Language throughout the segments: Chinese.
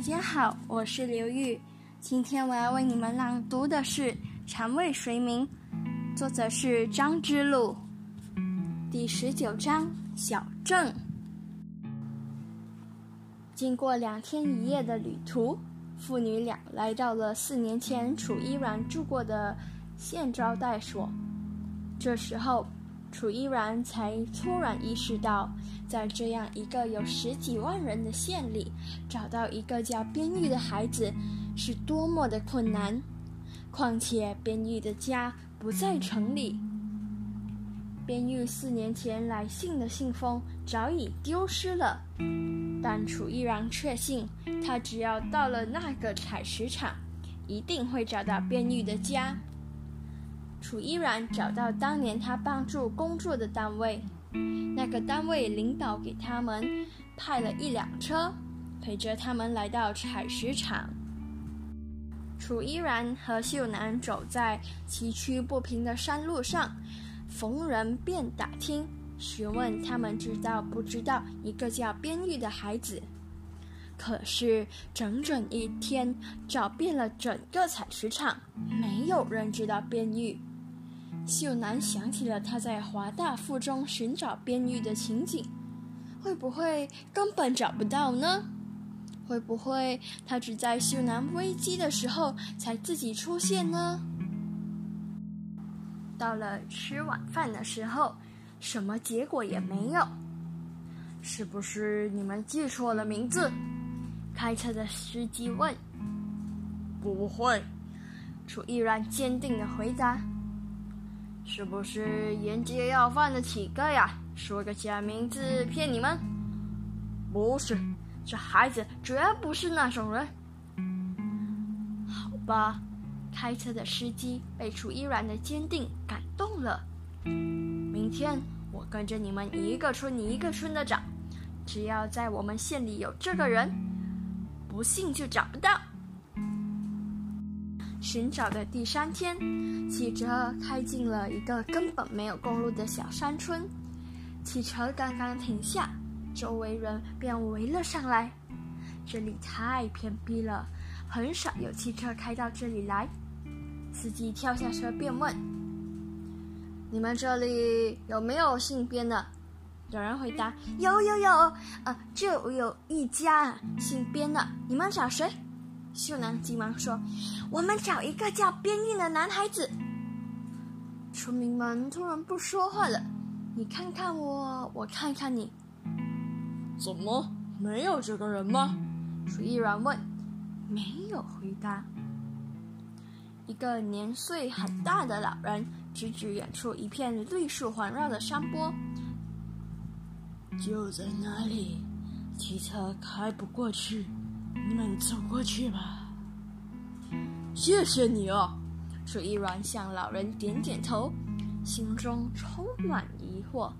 大家好，我是刘玉。今天我要为你们朗读的是《禅为谁鸣》，作者是张之路。第十九章：小镇。经过两天一夜的旅途，父女俩来到了四年前楚依然住过的县招待所。这时候。楚依然才突然意识到，在这样一个有十几万人的县里，找到一个叫边玉的孩子，是多么的困难。况且边玉的家不在城里，边玉四年前来信的信封早已丢失了。但楚依然确信，他只要到了那个采石场，一定会找到边玉的家。楚依然找到当年他帮助工作的单位，那个单位领导给他们派了一辆车，陪着他们来到采石场。楚依然和秀男走在崎岖不平的山路上，逢人便打听，询问他们知道不知道一个叫边玉的孩子。可是整整一天找遍了整个采石场，没有人知道边玉。秀男想起了他在华大附中寻找边玉的情景，会不会根本找不到呢？会不会他只在秀男危机的时候才自己出现呢？到了吃晚饭的时候，什么结果也没有。是不是你们记错了名字？开车的司机问。不会，楚依然坚定的回答。是不是沿街要饭的乞丐呀？说个假名字骗你们？不是，这孩子绝不是那种人。好吧，开车的司机被楚依然的坚定感动了。明天我跟着你们一个村一个村的找，只要在我们县里有这个人，不信就找不到。寻找的第三天，汽车开进了一个根本没有公路的小山村。汽车刚刚停下，周围人便围了上来。这里太偏僻了，很少有汽车开到这里来。司机跳下车便问：“你们这里有没有姓边的？”有人回答：“有有有，呃，就有一家姓边的。你们找谁？”秀男急忙说：“我们找一个叫边运的男孩子。”村民们突然不说话了，你看看我，我看看你。怎么没有这个人吗？楚依然问。没有回答。一个年岁很大的老人指指远处一片绿树环绕的山坡，就在那里，汽车开不过去。你们走过去吧。谢谢你哦！楚一然向老人点点头，心中充满疑惑。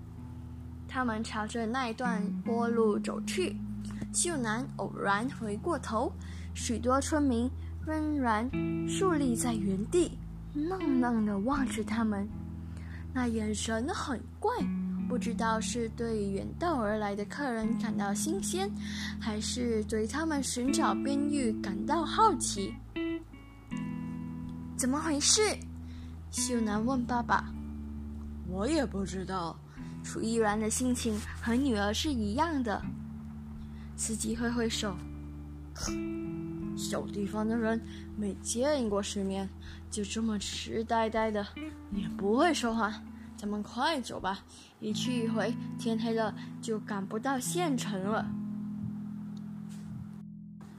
他们朝着那一段坡路走去。秀男偶然回过头，许多村民仍然竖立在原地，愣愣地望着他们，那眼神很怪。不知道是对远道而来的客人感到新鲜，还是对他们寻找边域感到好奇？怎么回事？秀男问爸爸。我也不知道。楚依然的心情和女儿是一样的。司机挥挥手，小地方的人没见过世面，就这么痴呆呆的，也不会说话。咱们快走吧，一去一回，天黑了就赶不到县城了。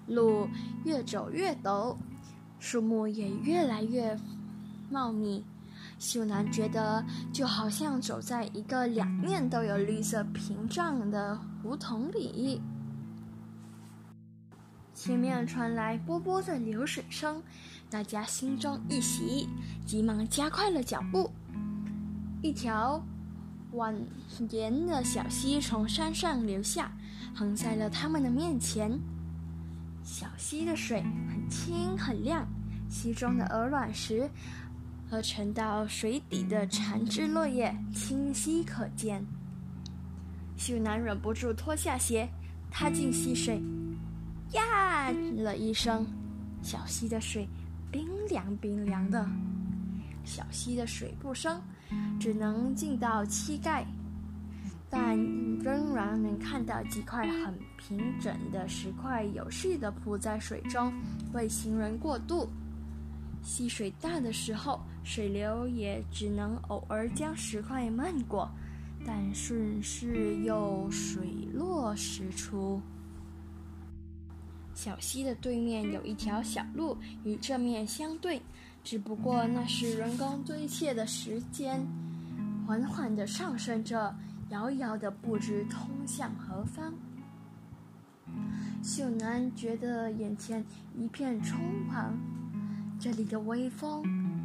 路越走越陡，树木也越来越茂密。秀男觉得就好像走在一个两面都有绿色屏障的胡同里。前面传来波波的流水声，大家心中一喜，急忙加快了脚步。一条蜿蜒的小溪从山上流下，横在了他们的面前。小溪的水很清很亮，溪中的鹅卵石和沉到水底的残枝落叶清晰可见。秀男忍不住脱下鞋，踏进溪水。呀了一声，小溪的水冰凉冰凉的。小溪的水不深，只能进到膝盖，但仍然能看到几块很平整的石块有序地铺在水中，为行人过渡。溪水大的时候，水流也只能偶尔将石块漫过，但顺势又水落石出。小溪的对面有一条小路，与这面相对。只不过那是人工堆砌的石间，缓缓地上升着，遥遥的不知通向何方。秀男觉得眼前一片空旷，这里的微风，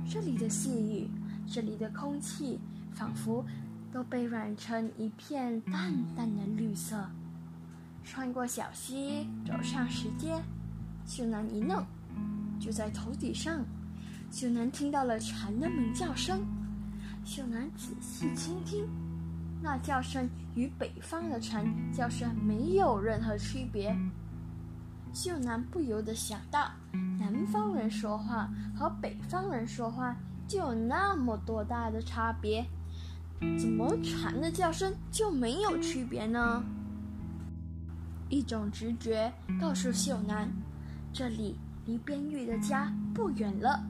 这里的细雨，这里的空气，仿佛都被染成一片淡淡的绿色。穿过小溪，走上石阶，秀男一愣，就在头顶上。秀男听到了蝉的鸣叫声，秀男仔细倾听，那叫声与北方的蝉叫声没有任何区别。秀男不由得想到，南方人说话和北方人说话就有那么多大的差别，怎么蝉的叫声就没有区别呢？一种直觉告诉秀男，这里离边玉的家不远了。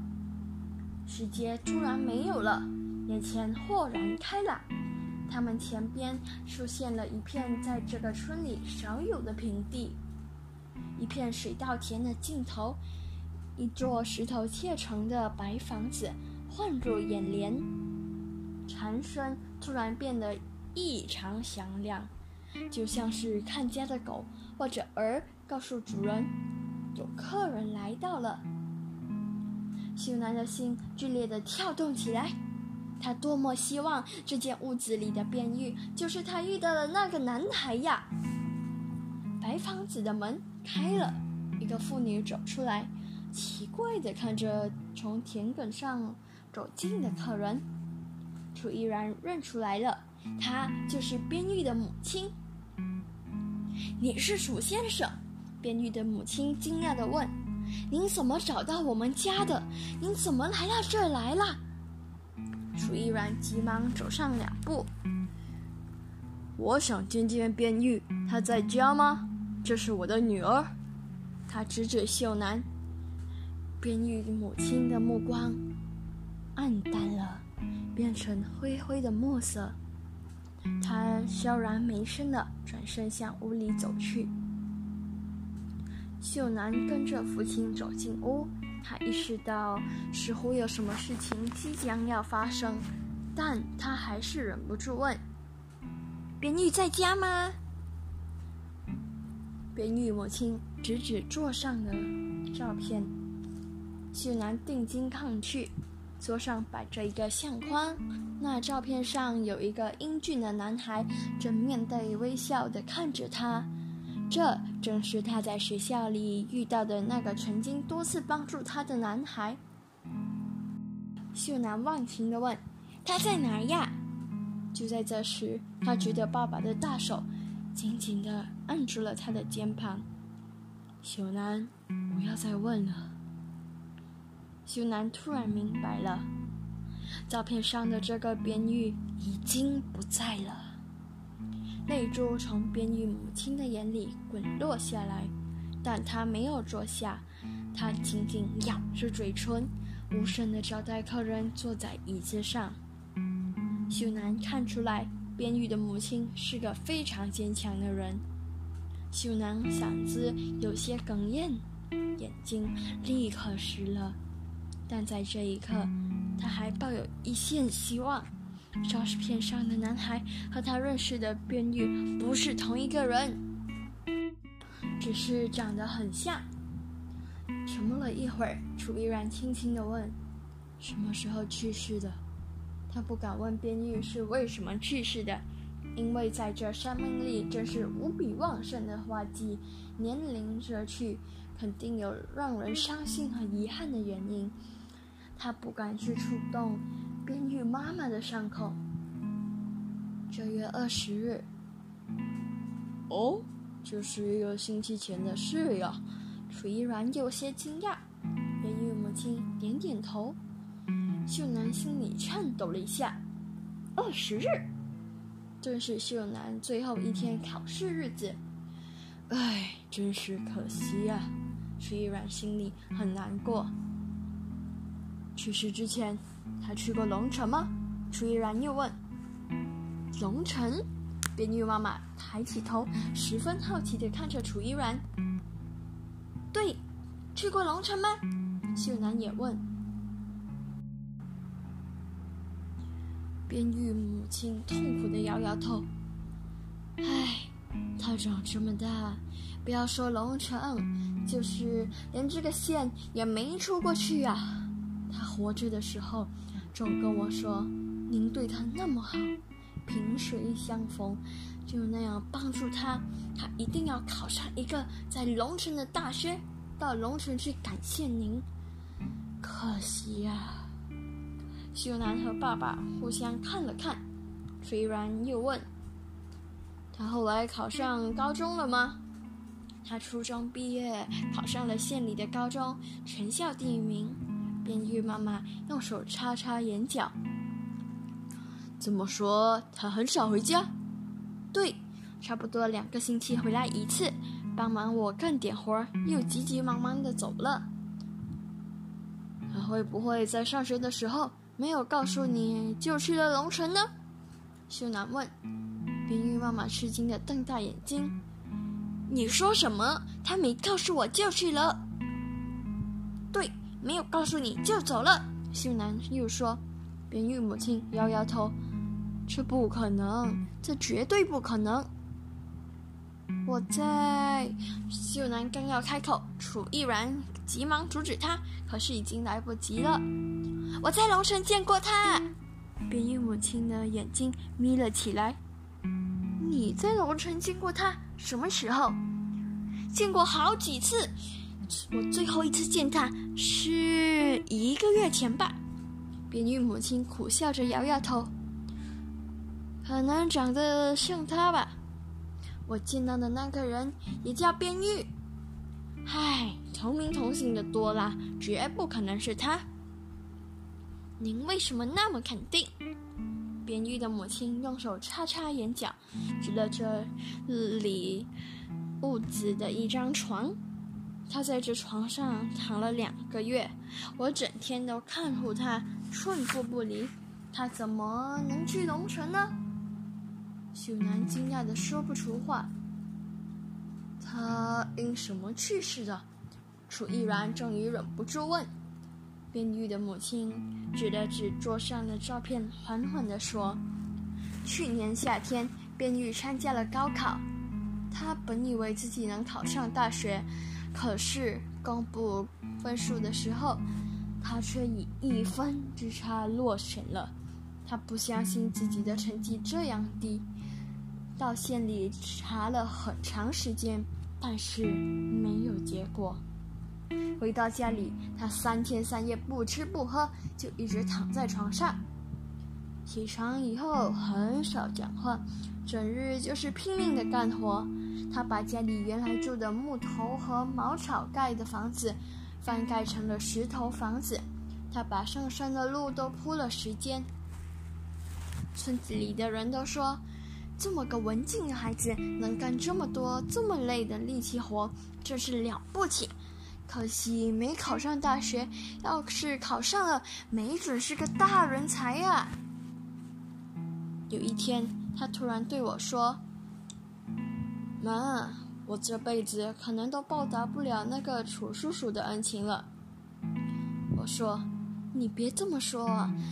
世界突然没有了，眼前豁然开朗。他们前边出现了一片在这个村里少有的平地，一片水稻田的尽头，一座石头砌成的白房子晃入眼帘。蝉声突然变得异常响亮，就像是看家的狗或者儿告诉主人，有客人来到了。秀男的心剧烈的跳动起来，他多么希望这间屋子里的边玉就是他遇到的那个男孩呀！白房子的门开了，一个妇女走出来，奇怪的看着从田埂上走进的客人。楚依然认出来了，她就是边玉的母亲。你是楚先生？边玉的母亲惊讶的问。您怎么找到我们家的？您怎么来到这儿来了？楚依然急忙走上两步。我想见见边玉，他在家吗？这是我的女儿。他指指秀男。边玉母亲的目光暗淡了，变成灰灰的墨色。她悄然没声的转身向屋里走去。秀男跟着父亲走进屋，他意识到似乎有什么事情即将要发生，但他还是忍不住问：“边玉在家吗？”边玉母亲指指桌上的照片，秀男定睛看去，桌上摆着一个相框，那照片上有一个英俊的男孩正面带微笑的看着他。这正是他在学校里遇到的那个曾经多次帮助他的男孩。秀男忘情地问：“他在哪儿呀？”就在这时，他觉得爸爸的大手紧紧地按住了他的肩膀。秀男，不要再问了。秀男突然明白了，照片上的这个边玉已经不在了。泪珠从边玉母亲的眼里滚落下来，但她没有坐下，她紧紧咬着嘴唇，无声地招待客人坐在椅子上。秀男看出来，边玉的母亲是个非常坚强的人。秀男嗓子有些哽咽，眼睛立刻湿了，但在这一刻，他还抱有一线希望。照片上的男孩和他认识的边玉不是同一个人，只是长得很像。沉默了一会儿，楚依然轻轻地问：“什么时候去世的？”他不敢问边玉是为什么去世的，因为在这生命里正是无比旺盛的花季，年龄折去，肯定有让人伤心和遗憾的原因。他不敢去触动。冰玉妈妈的伤口。九月二十日。哦，就是一个星期前的事呀。楚依然有些惊讶，边玉母亲点点头。秀男心里颤抖了一下。二十日，正是秀男最后一天考试日子。唉，真是可惜呀。楚依然心里很难过。去世之前，他去过龙城吗？楚依然又问。龙城？边玉妈妈抬起头，十分好奇地看着楚依然。对，去过龙城吗？秀男也问。边玉母亲痛苦地摇摇头。唉，他长这么大，不要说龙城，就是连这个县也没出过去啊。他活着的时候，总跟我说：“您对他那么好，萍水相逢，就那样帮助他。他一定要考上一个在龙城的大学，到龙城去感谢您。可惜呀。”秀男和爸爸互相看了看，虽然又问：“他后来考上高中了吗？”他初中毕业，考上了县里的高中，全校第一名。边玉妈妈用手擦擦眼角。怎么说？他很少回家？对，差不多两个星期回来一次，帮忙我干点活儿，又急急忙忙的走了。他会不会在上学的时候没有告诉你就去了龙城呢？秀男问。冰玉妈妈吃惊的瞪大眼睛：“你说什么？他没告诉我就去了？”对。没有告诉你就走了，秀男又说。边玉母亲摇摇头：“这不可能，这绝对不可能。”我在秀男刚要开口，楚毅然急忙阻止他，可是已经来不及了。我在龙城见过他，边玉母亲的眼睛眯了起来。你在龙城见过他？什么时候？见过好几次。我最后一次见他是一个月前吧。边玉母亲苦笑着摇摇头，可能长得像他吧。我见到的那个人也叫边玉。唉，同名同姓的多啦，绝不可能是他。您为什么那么肯定？边玉的母亲用手擦擦眼角，指了这里屋子的一张床。他在这床上躺了两个月，我整天都看护他，寸步不离。他怎么能去龙城呢？秀男惊讶的说不出话。他因什么去世的？楚毅然终于忍不住问。边玉的母亲指了指桌上的照片，缓缓地说：“去年夏天，边玉参加了高考。他本以为自己能考上大学。”可是公布分数的时候，他却以一分之差落选了。他不相信自己的成绩这样低，到县里查了很长时间，但是没有结果。回到家里，他三天三夜不吃不喝，就一直躺在床上。起床以后很少讲话，整日就是拼命的干活。他把家里原来住的木头和茅草盖的房子，翻盖成了石头房子。他把上山的路都铺了石阶。村子里的人都说，这么个文静的孩子能干这么多这么累的力气活，真是了不起。可惜没考上大学，要是考上了，没准是个大人才呀。有一天，他突然对我说。妈，我这辈子可能都报答不了那个楚叔叔的恩情了。我说：“你别这么说，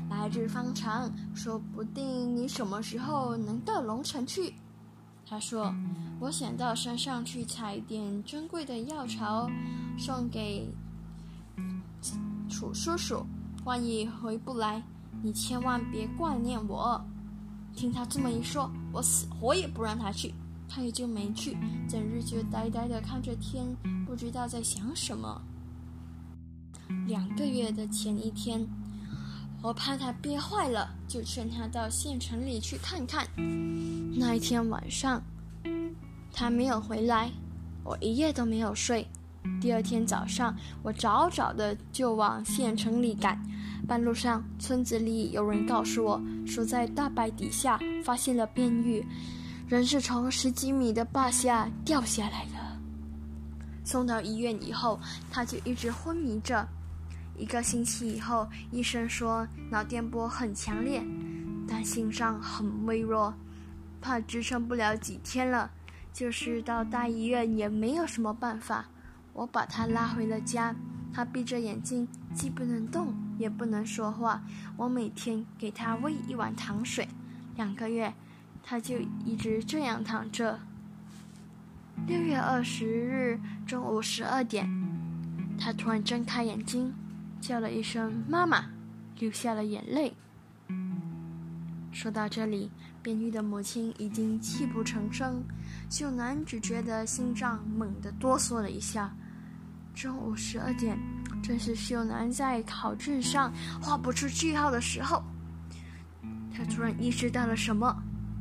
来日方长，说不定你什么时候能到龙城去。”他说：“我想到山上去采一点珍贵的药草，送给楚叔叔。万一回不来，你千万别挂念我。”听他这么一说，我死活也不让他去。他也就没去，整日就呆呆的看着天，不知道在想什么。两个月的前一天，我怕他憋坏了，就劝他到县城里去看看。那一天晚上，他没有回来，我一夜都没有睡。第二天早上，我早早的就往县城里赶。半路上，村子里有人告诉我说，在大柏底下发现了边玉，人是从十几米的坝下掉下来的。送到医院以后，他就一直昏迷着。一个星期以后，医生说脑电波很强烈，但心脏很微弱，怕支撑不了几天了。就是到大医院也没有什么办法。我把他拉回了家，他闭着眼睛，既不能动，也不能说话。我每天给他喂一碗糖水，两个月，他就一直这样躺着。六月二十日中午十二点，他突然睁开眼睛。叫了一声“妈妈”，流下了眼泪。说到这里，边玉的母亲已经泣不成声，秀男只觉得心脏猛地哆嗦了一下。中午十二点，正是秀男在考卷上画不出句号的时候。他突然意识到了什么，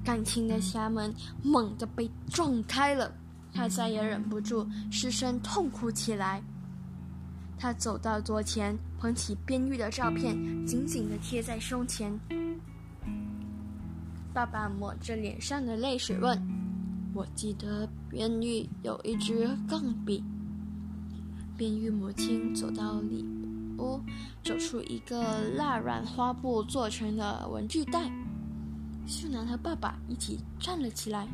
感情的匣门猛地被撞开了，他再也忍不住，失声痛哭起来。他走到桌前，捧起边玉的照片，紧紧地贴在胸前。爸爸抹着脸上的泪水问：“我记得边玉有一支钢笔。”边玉母亲走到里屋，走出一个蜡染花布做成的文具袋。秀男和爸爸一起站了起来。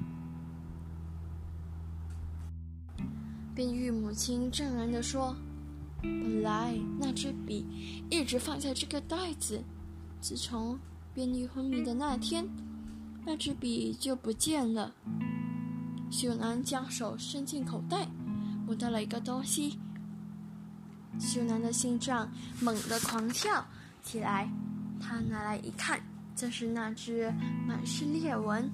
便与母亲正然地说。本来那支笔一直放在这个袋子，自从边玉昏迷的那天，那支笔就不见了。秀男将手伸进口袋，摸到了一个东西。秀男的心脏猛地狂跳起来，他拿来一看，正是那只满是裂纹、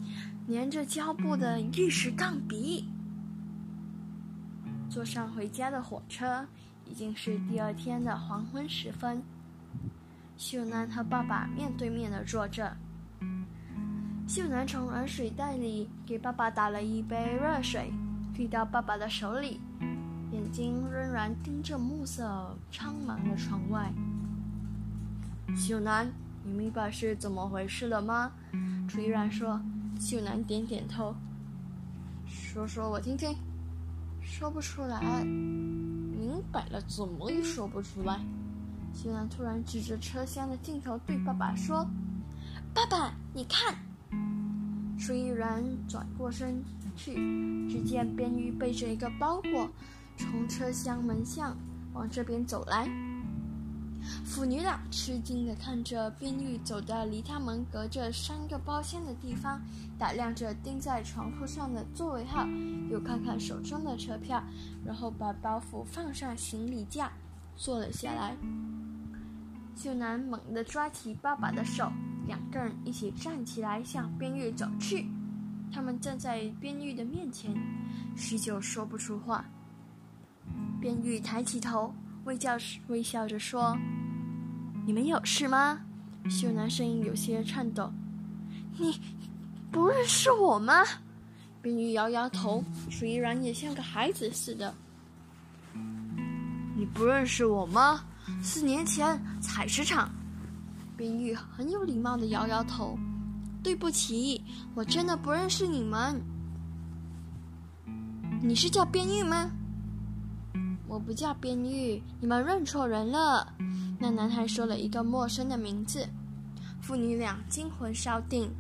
粘着胶布的玉石钢笔。坐上回家的火车。已经是第二天的黄昏时分，秀男和爸爸面对面的坐着。秀男从热水袋里给爸爸打了一杯热水，递到爸爸的手里，眼睛仍然盯着暮色苍茫的窗外。秀男，你明白是怎么回事了吗？楚依然说。秀兰点点头，说说我听听。说不出来。明白了，怎么也说不出来。秀兰突然指着车厢的尽头对爸爸说：“爸爸，你看。”楚依然转过身去，只见边玉背着一个包裹，从车厢门向往这边走来。父女俩吃惊地看着边玉走到离他们隔着三个包厢的地方，打量着钉在床铺上的座位号，又看看手中的车票，然后把包袱放上行李架，坐了下来。秀男猛地抓起爸爸的手，两个人一起站起来向边玉走去。他们站在边玉的面前，许久说不出话。边玉抬起头。微笑微笑着说：“你们有事吗？”秀男声音有些颤抖：“你不认识我吗？”冰玉摇摇头，楚依然也像个孩子似的：“你不认识我吗？四年前采石场。”冰玉很有礼貌的摇摇头：“对不起，我真的不认识你们。你是叫边玉吗？”我不叫边玉，你们认错人了。那男孩说了一个陌生的名字，父女俩惊魂稍定。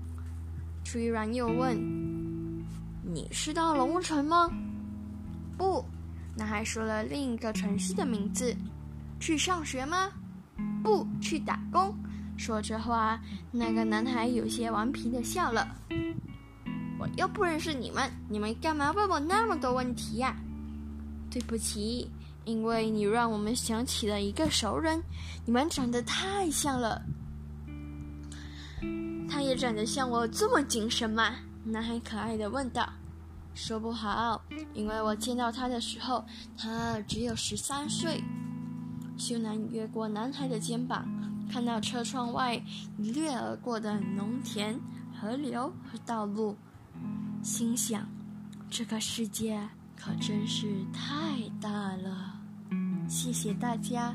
楚依然又问：“你是到龙城吗？”不，男孩说了另一个城市的名字。去上学吗？不去打工。说着话，那个男孩有些顽皮的笑了。我又不认识你们，你们干嘛问我那么多问题呀？对不起，因为你让我们想起了一个熟人，你们长得太像了。他也长得像我这么精神吗？男孩可爱的问道。说不好，因为我见到他的时候，他只有十三岁。秀男越过男孩的肩膀，看到车窗外一掠而过的农田、河流和道路，心想。这个世界可真是太大了。谢谢大家。